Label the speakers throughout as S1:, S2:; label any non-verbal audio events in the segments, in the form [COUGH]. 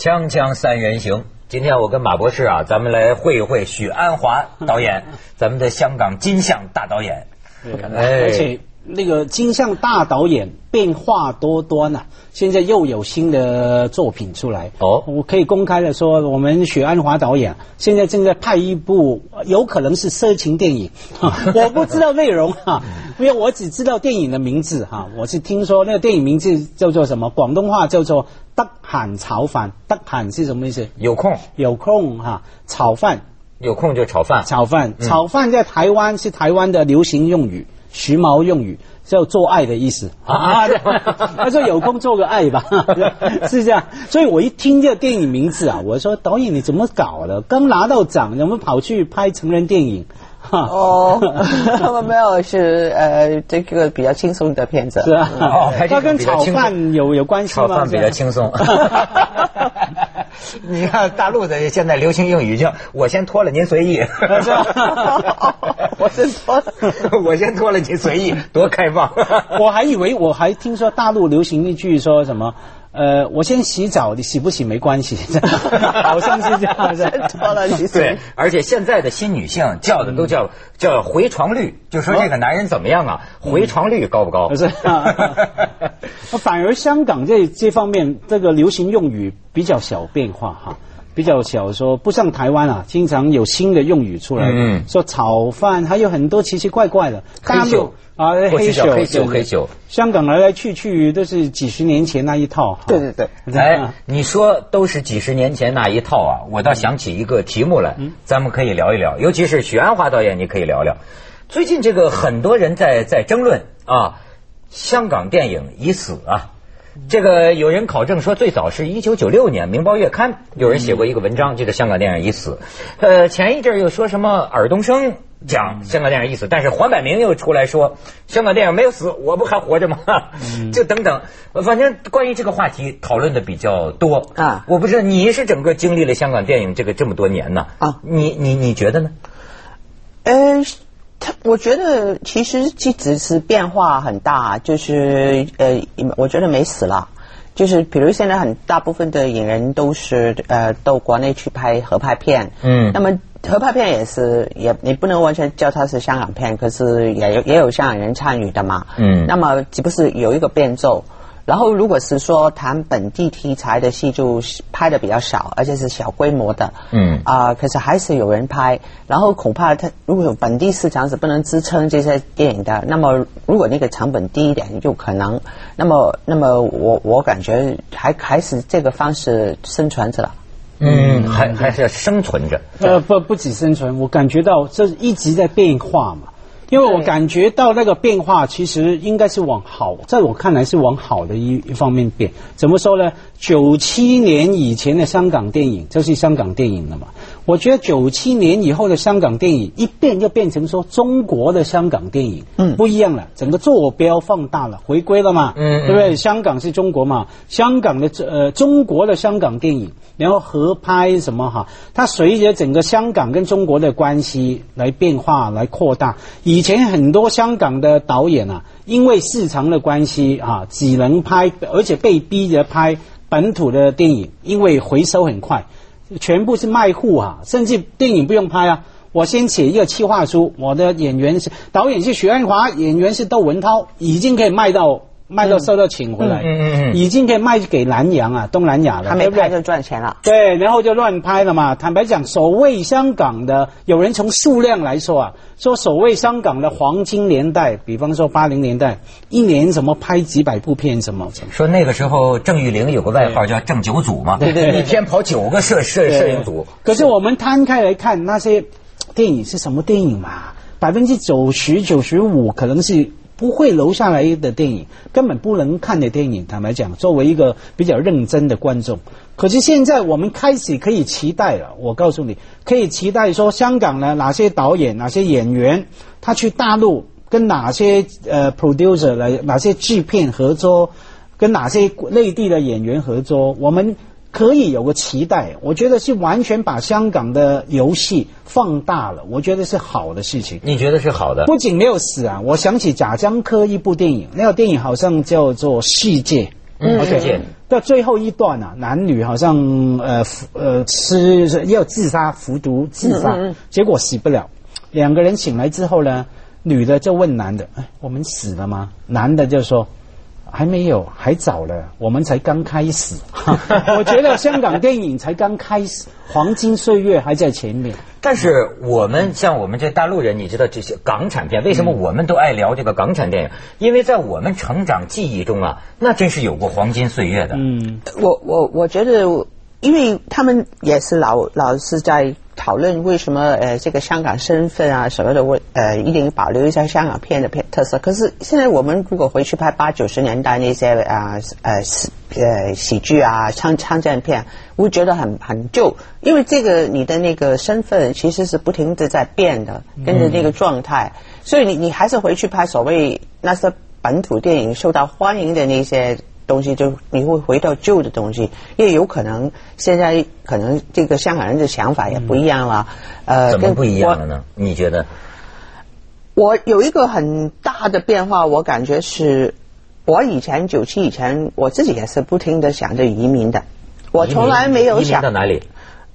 S1: 锵锵三人行，今天我跟马博士啊，咱们来会一会许鞍华导演，[LAUGHS] 咱们的香港金像大导演。
S2: 哎，那个金像大导演变化多端呐，现在又有新的作品出来。哦，我可以公开的说，我们许鞍华导演现在正在拍一部，有可能是色情电影，[LAUGHS] 我不知道内容哈，因为我只知道电影的名字哈，我是听说那个电影名字叫做什么，广东话叫做。得喊炒饭，得喊是什么意思？
S1: 有空，
S2: 有空哈，炒饭，
S1: 有空就炒饭。
S2: 炒飯，炒饭在台湾是台湾的流行用語，時髦用语，叫做爱的意思啊。[LAUGHS] 他说有空做个爱吧，[LAUGHS] 是这样。所以我一听这个电影名字啊，我说导演你怎么搞的？刚拿到奖，怎么跑去拍成人电影？
S3: 哦，他们没有是呃，这个比较轻松的片子
S2: 是啊，哦，它跟炒饭有有关系吗？
S1: 炒饭比较轻松。[LAUGHS] [LAUGHS] 你看大陆的现在流行英语叫“我先脱了您随意” [LAUGHS] [LAUGHS]
S3: 我先脱了，
S1: 我先脱了您随意，多开放。
S2: 我还以为我还听说大陆流行一句说什么。呃，我先洗澡，你洗不洗没关系，[LAUGHS] 好像是这样子。
S3: 脱了洗
S1: 对，而且现在的新女性叫的都叫叫回床率，就说这个男人怎么样啊？回床率高不高？
S2: 不是，[LAUGHS] [LAUGHS] 反而香港这这方面这个流行用语比较小变化哈。比较小，说不像台湾啊，经常有新的用语出来，嗯，说炒饭，还有很多奇奇怪怪的
S1: 黑酒
S2: 啊，
S1: 黑酒，黑酒，黑酒。
S2: 香港来来去去都是几十年前那一套。
S3: 对对对，
S1: 哎，你说都是几十年前那一套啊，我倒想起一个题目来，咱们可以聊一聊，尤其是许鞍华导演，你可以聊聊。最近这个很多人在在争论啊，香港电影已死啊。这个有人考证说，最早是一九九六年《明报月刊》有人写过一个文章，这个香港电影已死。呃，前一阵又说什么尔冬升讲香港电影已死，但是黄百鸣又出来说香港电影没有死，我不还活着吗？[LAUGHS] 就等等，反正关于这个话题讨论的比较多啊。我不知道你是整个经历了香港电影这个这么多年呢啊？你你你觉得呢？
S3: 呃。他我觉得其实这只是变化很大，就是呃，我觉得没死了，就是比如现在很大部分的影人都是呃到国内去拍合拍片，嗯，那么合拍片也是也你不能完全叫它是香港片，可是也有也有香港人参与的嘛，嗯，那么岂不是有一个变奏？然后，如果是说谈本地题材的戏，就拍的比较少，而且是小规模的。嗯啊，可是还是有人拍。然后恐怕他如果有本地市场是不能支撑这些电影的，那么如果那个成本低一点，就可能。那么，那么我我感觉还还是这个方式生存着了。
S1: 嗯，还还是要生存着。
S2: 呃，不不止生存，我感觉到这一直在变化嘛。因为我感觉到那个变化，其实应该是往好，在我看来是往好的一一方面变。怎么说呢？九七年以前的香港电影，这是香港电影了嘛？我觉得九七年以后的香港电影一变就变成说中国的香港电影，嗯，不一样了，整个坐标放大了，回归了嘛，嗯，对不对？香港是中国嘛，香港的呃中国的香港电影，然后合拍什么哈，它随着整个香港跟中国的关系来变化来扩大。以前很多香港的导演啊，因为市场的关系啊，只能拍，而且被逼着拍本土的电影，因为回收很快。全部是卖户啊，甚至电影不用拍啊，我先写一个企划书，我的演员是导演是许鞍华，演员是窦文涛，已经可以卖到。卖到收到请回来，嗯嗯嗯，已经可以卖给南洋啊，东南亚了，
S3: 他没拍就赚钱了。
S2: 对，然后就乱拍了嘛。坦白讲，所谓香港的，有人从数量来说啊，说所谓香港的黄金年代，比方说八零年代，一年什么拍几百部片什么。
S1: 说那个时候郑裕玲有个外号叫郑九组嘛，对对，一天跑九个摄摄摄影组。
S2: 可是我们摊开来看那些电影是什么电影嘛？百分之九十九十五可能是。不会留下来的电影，根本不能看的电影。坦白讲，作为一个比较认真的观众，可是现在我们开始可以期待了。我告诉你，可以期待说，香港呢哪些导演、哪些演员，他去大陆跟哪些呃 producer 来，哪些制片合作，跟哪些内地的演员合作，我们。可以有个期待，我觉得是完全把香港的游戏放大了，我觉得是好的事情。
S1: 你觉得是好的？
S2: 不仅没有死啊，我想起贾樟柯一部电影，那个电影好像叫做《世界》，
S1: 嗯世界
S2: 到最后一段啊，男女好像呃服呃吃要自杀服毒自杀，
S3: 嗯嗯嗯
S2: 结果死不了。两个人醒来之后呢，女的就问男的：“哎，我们死了吗？”男的就说：“还没有，还早了，我们才刚开始。[LAUGHS] ”我觉得香港电影才刚开始，黄金岁月还在前面。
S1: 但是我们像我们这大陆人，你知道这些港产片，为什么我们都爱聊这个港产电影？因为在我们成长记忆中啊，那真是有过黄金岁月的。
S2: 嗯，
S3: 我我我觉得，因为他们也是老老是在讨论为什么呃这个香港身份啊什么的，我呃一定保留一下香港片的片特色。可是现在我们如果回去拍八九十年代那些啊呃喜呃喜剧啊枪枪战片，我会觉得很很旧，因为这个你的那个身份其实是不停的在变的，跟着那个状态，所以你你还是回去拍所谓那些本土电影受到欢迎的那些。东西就你会回到旧的东西，因为有可能现在可能这个香港人的想法也不一样了，呃，跟
S1: 怎么不一样了呢？你觉得？
S3: 我有一个很大的变化，我感觉是，我以前九七以前，我自己也是不停的想着移民的，我从来没有想
S1: 到哪里？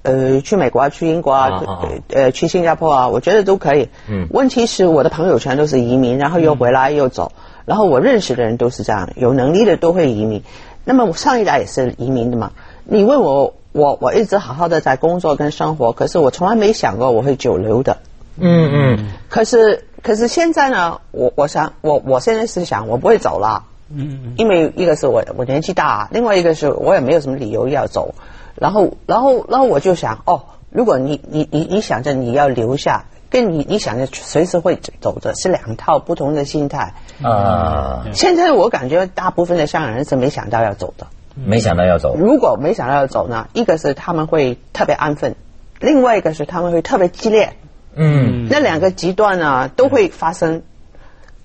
S3: 呃，去美国啊，去英国啊，
S1: 啊啊啊
S3: 呃，去新加坡啊，我觉得都可以。
S1: 嗯
S3: 问题是我的朋友全都是移民，然后又回来又走，然后我认识的人都是这样，有能力的都会移民。那么我上一代也是移民的嘛？你问我，我我一直好好的在工作跟生活，可是我从来没想过我会久留的。
S1: 嗯嗯，
S3: 可是可是现在呢，我我想我我现在是想我不会走了，
S2: 嗯
S3: 因为一个是我我年纪大，另外一个是我也没有什么理由要走，然后然后然后我就想哦，如果你你你你想着你要留下，跟你你想着随时会走的是两套不同的心态。
S1: 啊，
S3: 现在我感觉大部分的香港人是没想到要走的，
S1: 没想到要走。
S3: 如果没想到要走呢，一个是他们会特别安分，另外一个是他们会特别激烈，
S1: 嗯
S3: 那两个极端呢都会发生。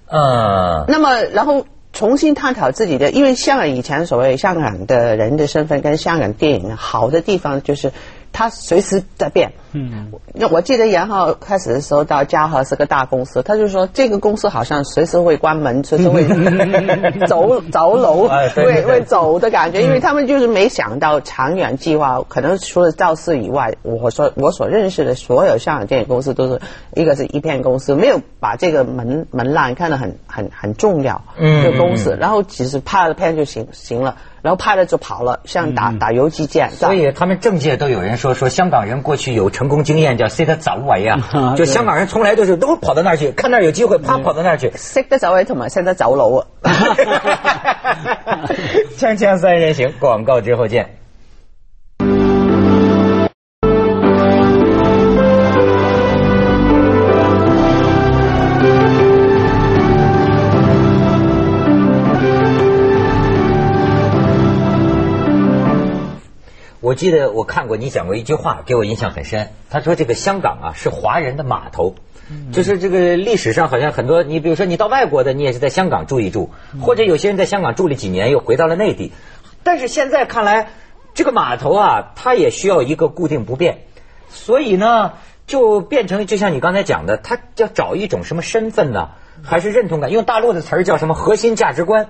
S1: 啊，
S3: 那么，然后重新探讨自己的，因为香港以前所谓香港的人的身份跟香港电影好的地方就是它随时在变。
S2: 嗯，
S3: 那我记得严浩开始的时候到嘉禾是个大公司，他就说这个公司好像随时会关门，随时会 [LAUGHS] [LAUGHS] 走走楼，会会走的感觉，因为他们就是没想到长远计划，可能除了赵四以外，我说我所认识的所有香港电影公司都是一个是一片公司，没有把这个门门栏看得很很很重要，
S1: 嗯。
S3: 这个公司
S1: 嗯，
S3: 然后只是拍了片就行行了，然后拍了就跑了，像打打游击战，
S1: 嗯所以他们政界都有人说说香港人过去有成功经验叫 “say 他早晚呀”，就香港人从来都是都跑到那儿去，看那儿有机会，啪跑到那儿去。
S3: 識得走位同埋識得走佬啊！[LAUGHS]
S1: 锵锵三人行，广告之后见。我记得我看过你讲过一句话，给我印象很深。他说这个香港啊是华人的码头，就是这个历史上好像很多，你比如说你到外国的，你也是在香港住一住，或者有些人在香港住了几年又回到了内地。但是现在看来，这个码头啊，它也需要一个固定不变，所以呢，就变成就像你刚才讲的，他要找一种什么身份呢？还是认同感？用大陆的词儿叫什么核心价值观？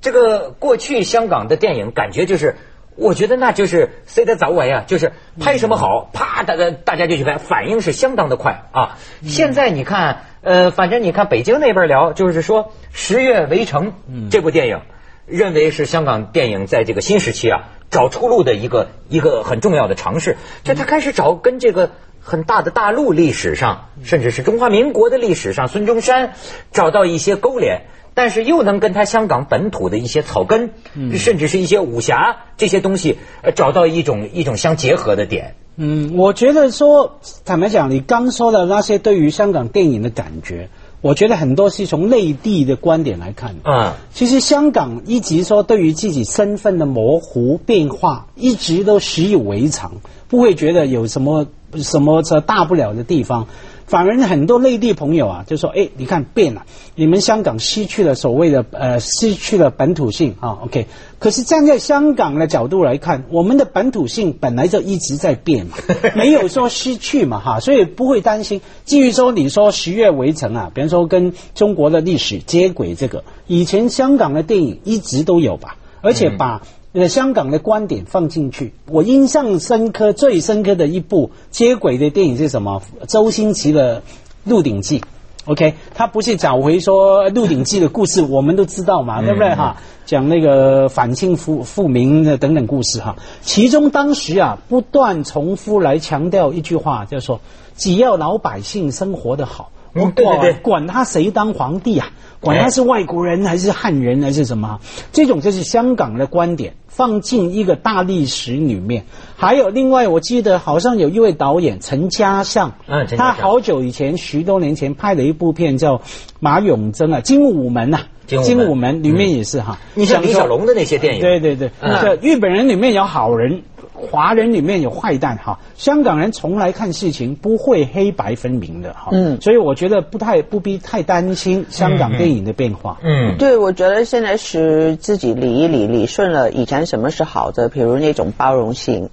S1: 这个过去香港的电影感觉就是，我觉得那就是谁的早晚呀，就是拍什么好，啪，大家大家就去拍，反应是相当的快啊。现在你看，呃，反正你看北京那边聊，就是说《十月围城》这部电影，认为是香港电影在这个新时期啊找出路的一个一个很重要的尝试，就他开始找跟这个。很大的大陆历史上，甚至是中华民国的历史上，孙中山找到一些勾连，但是又能跟他香港本土的一些草根，甚至是一些武侠这些东西，呃，找到一种一种相结合的点。
S2: 嗯，我觉得说，坦白讲，你刚说的那些对于香港电影的感觉，我觉得很多是从内地的观点来看。
S1: 嗯，
S2: 其实香港一直说对于自己身份的模糊变化，一直都习以为常，不会觉得有什么什么这大不了的地方。反而很多内地朋友啊，就说：“哎，你看变了，你们香港失去了所谓的呃，失去了本土性啊。”OK，可是站在香港的角度来看，我们的本土性本来就一直在变嘛，[LAUGHS] 没有说失去嘛哈，所以不会担心。至于说你说十月围城啊，比方说跟中国的历史接轨这个，以前香港的电影一直都有吧。而且把呃香港的观点放进去。我印象深刻、最深刻的一部接轨的电影是什么？周星驰的《鹿鼎记》。OK，他不是找回说《鹿鼎记》的故事，我们都知道嘛，对不对哈？讲那个反清复复明的等等故事哈。其中当时啊，不断重复来强调一句话，就是说，只要老百姓生活的好，我管管他谁当皇帝啊，管他是外国人还是汉人还是什么，这种就是香港的观点。放进一个大历史里面，还有另外，我记得好像有一位导演陈嘉上，
S1: 嗯，
S2: 他好久以前，十多年前拍了一部片叫《马永贞》啊，《精武门》呐，《精武门》里面也是哈，
S1: 你像李小龙的那些电影，
S2: 对对对，这日本人里面有好人。华人里面有坏蛋哈，香港人从来看事情不会黑白分明的哈，嗯，所以我觉得不太不必太担心香港电影的变化，
S3: 嗯，对，我觉得现在是自己理一理理顺了以前什么是好的，比如那种包容性，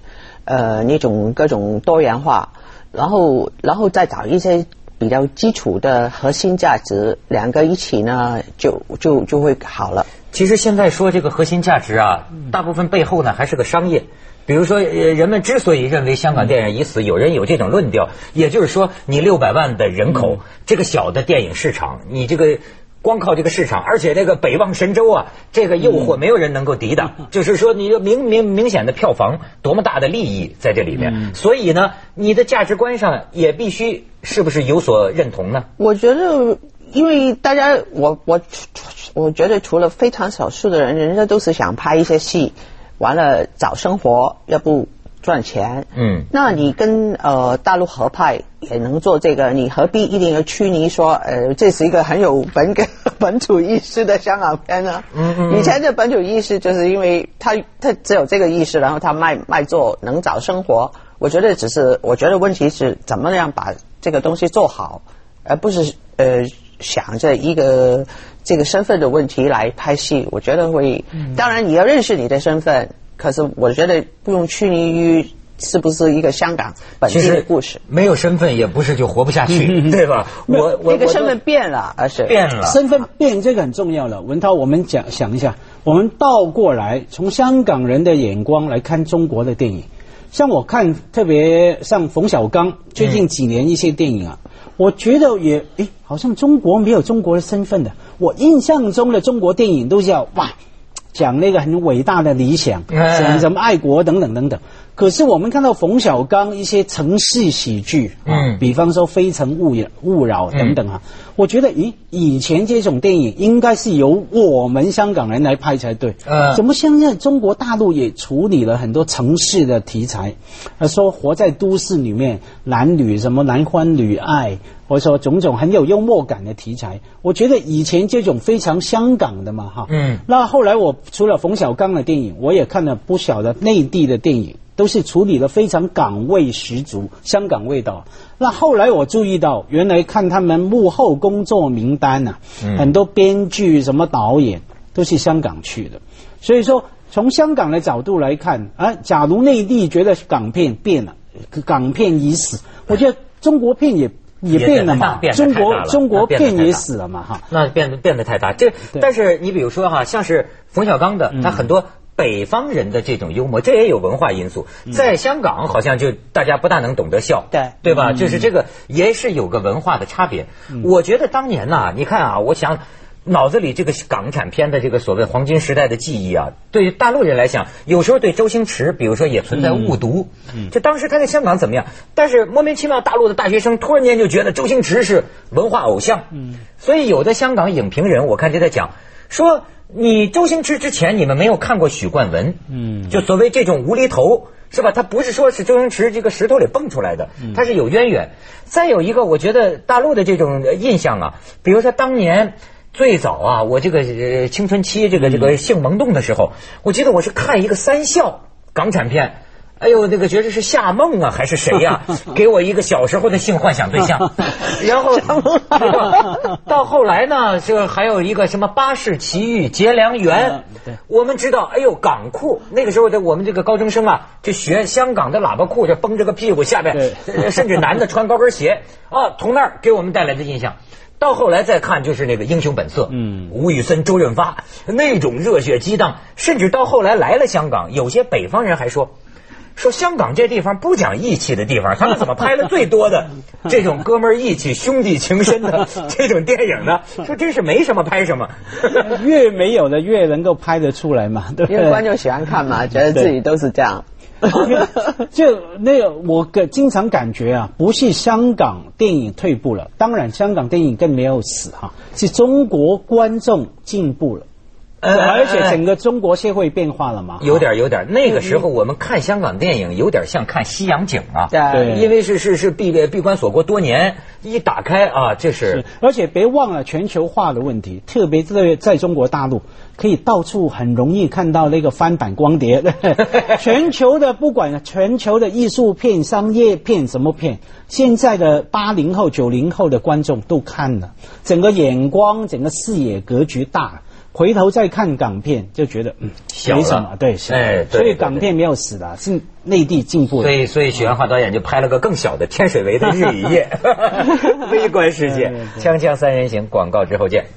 S3: 呃，那种各种多元化，然后然后再找一些比较基础的核心价值，两个一起呢，就就就会好了。
S1: 其实现在说这个核心价值啊，大部分背后呢还是个商业。比如说，人们之所以认为香港电影已死，有人有这种论调，也就是说，你六百万的人口，这个小的电影市场，你这个光靠这个市场，而且这个北望神州啊，这个诱惑没有人能够抵挡。就是说，你明明明显的票房，多么大的利益在这里面，所以呢，你的价值观上也必须是不是有所认同呢？
S3: 我觉得，因为大家，我我我觉得除了非常少数的人，人家都是想拍一些戏。完了找生活，要不赚钱。嗯，那你跟呃大陆合拍也能做这个，你何必一定要拘泥说呃这是一个很有本本 [LAUGHS] 本土意识的香港片呢？嗯嗯，以前的本土意识就是因为他他只有这个意识，然后他卖卖做能找生活。我觉得只是我觉得问题是怎么样把这个东西做好，而不是呃想着一个。这个身份的问题来拍戏，我觉得会。当然你要认识你的身份，可是我觉得不用拘泥于是不是一个香港本地的故事。
S1: 没有身份也不是就活不下去，[LAUGHS] 对吧？
S3: 我我这个身份变了，而是
S1: 变了。
S2: 身份变这个很重要了。文涛，我们讲想一下，我们倒过来从香港人的眼光来看中国的电影。像我看，特别像冯小刚最近几年一些电影啊。我觉得也诶，好像中国没有中国的身份的。我印象中的中国电影都是要哇，讲那个很伟大的理想，讲什么爱国等等等等。可是我们看到冯小刚一些城市喜剧啊，比方说《非诚勿扰》勿扰等等啊，我觉得咦，以前这种电影应该是由我们香港人来拍才对。呃，怎么现在中国大陆也处理了很多城市的题材？说活在都市里面，男女什么男欢女爱，或者说种种很有幽默感的题材。我觉得以前这种非常香港的嘛哈。嗯。那后来我除了冯小刚的电影，我也看了不少的内地的电影。都是处理的非常港味十足，香港味道。那后来我注意到，原来看他们幕后工作名单呐，很多编剧、什么导演都是香港去的。所以说，从香港的角度来看，啊，假如内地觉得港片变了，港片已死，我觉得中国片也也变了嘛，中国中国片也死了嘛，哈。
S1: 那变得变得太大。这但是你比如说哈，像是冯小刚的，他很多。北方人的这种幽默，这也有文化因素。在香港，好像就大家不大能懂得笑，
S3: 对
S1: 对吧？就是这个也是有个文化的差别。我觉得当年呐，你看啊，我想脑子里这个港产片的这个所谓黄金时代的记忆啊，对于大陆人来讲，有时候对周星驰，比如说也存在误读。嗯就当时他在香港怎么样？但是莫名其妙，大陆的大学生突然间就觉得周星驰是文化偶像。嗯，所以有的香港影评人，我看就在讲说。你周星驰之前你们没有看过许冠文，嗯，就所谓这种无厘头是吧？他不是说是周星驰这个石头里蹦出来的，他是有渊源。再有一个，我觉得大陆的这种印象啊，比如说当年最早啊，我这个青春期这个这个性萌动的时候，我记得我是看一个三笑港产片。哎呦，那个觉得是夏梦啊，还是谁呀、[LAUGHS] 给我一个小时候的性幻想对象。[LAUGHS] 然后到后来呢，这还有一个什么巴士奇遇结良缘。
S2: 对
S1: 我们知道，哎呦，港裤那个时候的我们这个高中生啊，就学香港的喇叭裤，就绷着个屁股，下边甚至男的穿高跟鞋啊，从那儿给我们带来的印象。到后来再看，就是那个《英雄本色》，
S2: 嗯
S1: 吴宇森、周润发那种热血激荡，甚至到后来来了香港，有些北方人还说。说香港这地方不讲义气的地方，他们怎么拍了最多的 [LAUGHS] 这种哥们儿义气、兄弟情深的 [LAUGHS] 这种电影呢？说真是没什么拍什么。[LAUGHS]
S2: 越没有的越能够拍得出来嘛，对不对？
S3: 因为观众喜欢看嘛，觉得自己都是这样。[LAUGHS]
S2: 就那个，我个经常感觉啊，不是香港电影退步了，当然香港电影更没有死哈，是中国观众进步了，
S1: 呃
S2: 而且整个中国社会变化了嘛。
S1: 有点有点，那个时候我们看香港电影有点像看西洋景啊，
S3: 对
S1: 因为是是是闭闭关锁国多年，一打开啊，这是
S2: 是，而且别忘了全球化的问题，特别在在中国大陆，可以到处很容易看到那个翻版光碟。[LAUGHS] 全球的不管全球的艺术片、商业片什么片，现在的八零后、九零后的观众都看了，整个眼光、整个视野格局大。回头再看港片，就觉得嗯没什么，对，小
S1: 哎
S2: 所以港片没有死的，是内地进步的。
S1: 所以，所以许鞍华导演就拍了个更小的天水围的日与夜，微观世界锵锵三人行，广告之后见。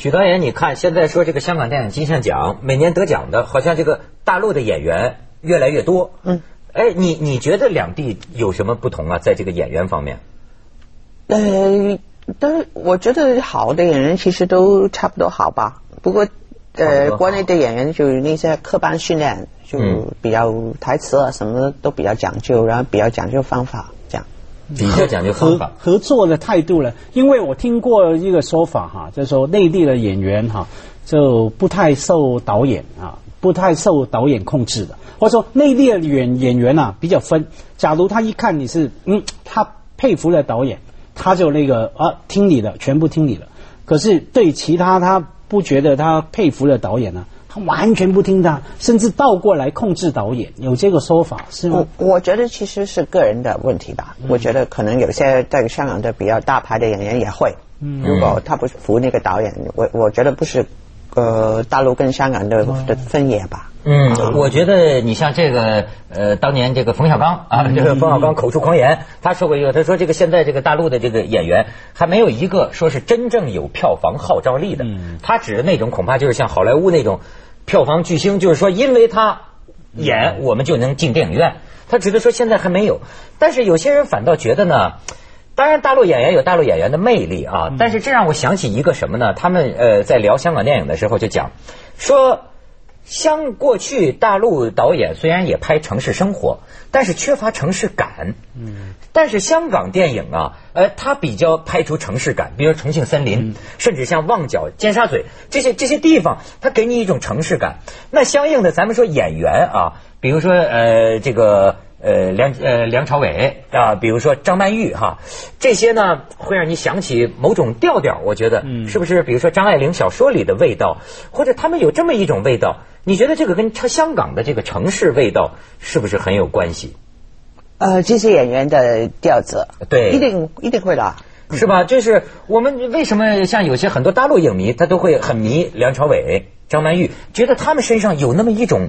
S1: 许导演，你看现在说这个香港电影金像奖每年得奖的，好像这个大陆的演员越来越多。
S3: 嗯，
S1: 哎，你你觉得两地有什么不同啊？在这个演员方面？
S3: 呃，但是我觉得好的演员其实都差不多好吧。不过，呃，国内的演员就是那些科班训练，就
S1: 嗯
S3: 比较台词啊什么的都比较讲究，然后比较讲究方法。
S1: 比较讲究方
S2: 合
S1: 法。
S2: 合作的态度了。因为我听过一个说法哈，就是说内地的演员哈就不太受导演啊，不太受导演控制的，或者说内地的演演员啊比较分。假如他一看你是嗯，他佩服了导演，他就那个啊听你的，全部听你的。可是对其他他不觉得他佩服了导演呢、他完全不听他，甚至倒过来控制导演，有这个说法是吗
S3: 我？我觉得其实是个人的问题吧。我觉得可能有些在香港的比较大牌的演员也会，嗯如果他不服那个导演，我我觉得不是呃大陆跟香港的的分野吧。
S1: 嗯，我觉得你像这个呃，当年这个冯小刚啊，这个冯小刚口出狂言，他说过一个，他说这个现在这个大陆的这个演员还没有一个说是真正有票房号召力的。他指的那种恐怕就是像好莱坞那种票房巨星，就是说因为他演我们就能进电影院。他指的说现在还没有，但是有些人反倒觉得呢。当然，大陆演员有大陆演员的魅力啊，但是这让我想起一个什么呢？他们呃在聊香港电影的时候就讲说，香过去大陆导演虽然也拍城市生活，但是缺乏城市感。嗯，但是香港电影啊，呃，它比较拍出城市感，比如重庆森林，甚至像旺角、尖沙咀这些这些地方，它给你一种城市感。那相应的，咱们说演员啊，比如说呃这个。呃，梁呃梁朝伟啊，比如说张曼玉哈，这些呢会让你想起某种调调，我觉得，嗯是不是？比如说张爱玲小说里的味道，或者他们有这么一种味道，你觉得这个跟它香港的这个城市味道是不是很有关系？
S3: 呃，这些演员的调子，
S1: 对
S3: 一定一定会的。
S1: 是吧？就是我们为什么像有些很多大陆影迷，他都会很迷梁朝伟、张曼玉，觉得他们身上有那么一种。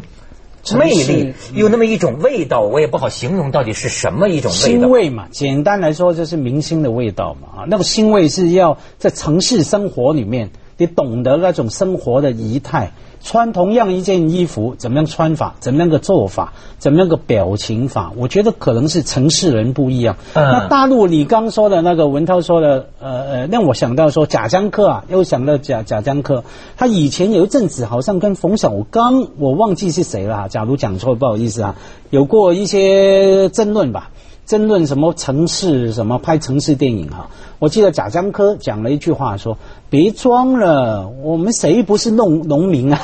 S1: 魅力有那么一种味道，我也不好形容到底是什么一种味道。
S2: 腥味嘛，简单来说就是明星的味道嘛。啊，那个腥味是要在城市生活里面，你懂得那种生活的仪态，穿同样一件衣服，怎么样穿法，怎么样个做法，怎么样个表情法，我觉得可能是城市人不一样。
S1: 嗯
S2: 那大陆你刚说的那个文涛说的，呃呃，让我想到说贾樟柯啊，又想到贾贾樟柯，他以前有一阵子好像跟冯小刚，我忘记是谁了啊，假如讲错不好意思啊，有过一些争论吧。争论什么城市什么拍城市电影哈。我记得贾樟柯讲了一句话说：“别装了，我们谁不是农农民啊？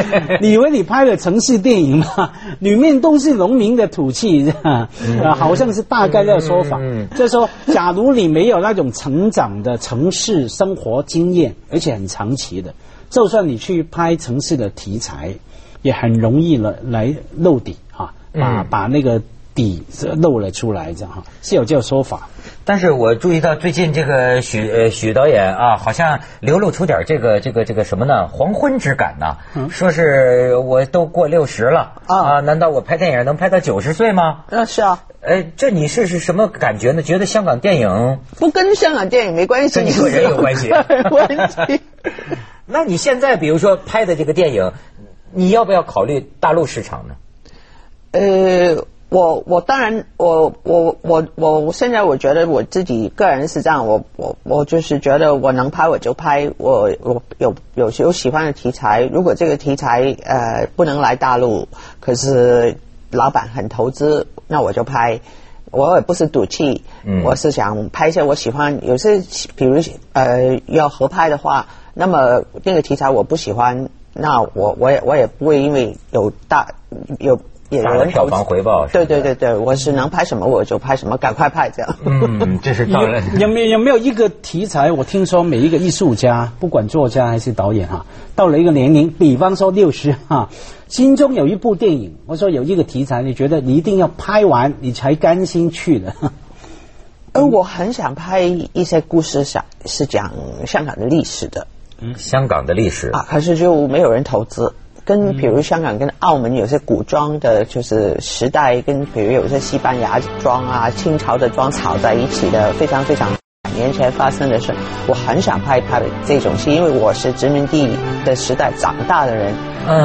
S2: [LAUGHS] 你以为你拍了城市电影吗？里面都是农民的土气，啊，好像是大概的说法。就是说，假如你没有那种成长的城市生活经验，而且很长期的，就算你去拍城市的题材，也很容易了来露底哈，把把那个底露了出来，这样哈是有这个说法。”
S1: 但是我注意到最近这个许呃许导演啊，好像流露出点这个这个这个什么呢？黄昏之感呢？说是我都过六十了啊，难道我拍电影能拍到九十岁吗？
S3: 那是啊。
S1: 哎，这你是是什么感觉呢？觉得香港电影
S3: 不跟香港电影没关系，
S1: 跟你个人有关系。[LAUGHS]
S3: 关系。[LAUGHS]
S1: 那你现在比如说拍的这个电影，你要不要考虑大陆市场呢？
S3: 呃。我我当然我我我我现在我觉得我自己个人是这样，我我我就是觉得我能拍我就拍，我我有有有喜欢的题材，如果这个题材呃不能来大陆，可是老板很投资，那我就拍。我也不是赌气，我是想拍一些我喜欢，有些比如呃要合拍的话，那么那个题材我不喜欢，那我我也我也不会因为有大有。
S1: 有人票房回报，
S3: 对对对对，我是能拍什么我就拍什么，赶快拍这样。
S1: 嗯，这是当然。
S2: 有没有有没有一个题材？我听说每一个艺术家，不管作家还是导演哈，到了一个年龄，比方说六十哈，心中有一部电影，我说有一个题材，你觉得你一定要拍完，你才甘心去的。
S3: 呃，我很想拍一些故事，讲是讲香港的历史的。
S1: 嗯，香港的历史
S3: 啊，可是就没有人投资。跟比如香港跟澳门有些古装的，就是时代跟比如有些西班牙装啊、清朝的装炒在一起的，非常非常年前发生的事。我很想拍拍这种戏，因为我是殖民地的时代长大的人，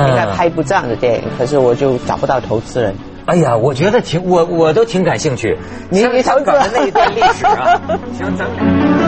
S3: 应该拍一部这样的电影，可是我就找不到投资人。
S1: 哎呀，我觉得挺我我都挺感兴趣，
S3: 你你投资
S1: 那一段历史啊，[LAUGHS] 行，咱。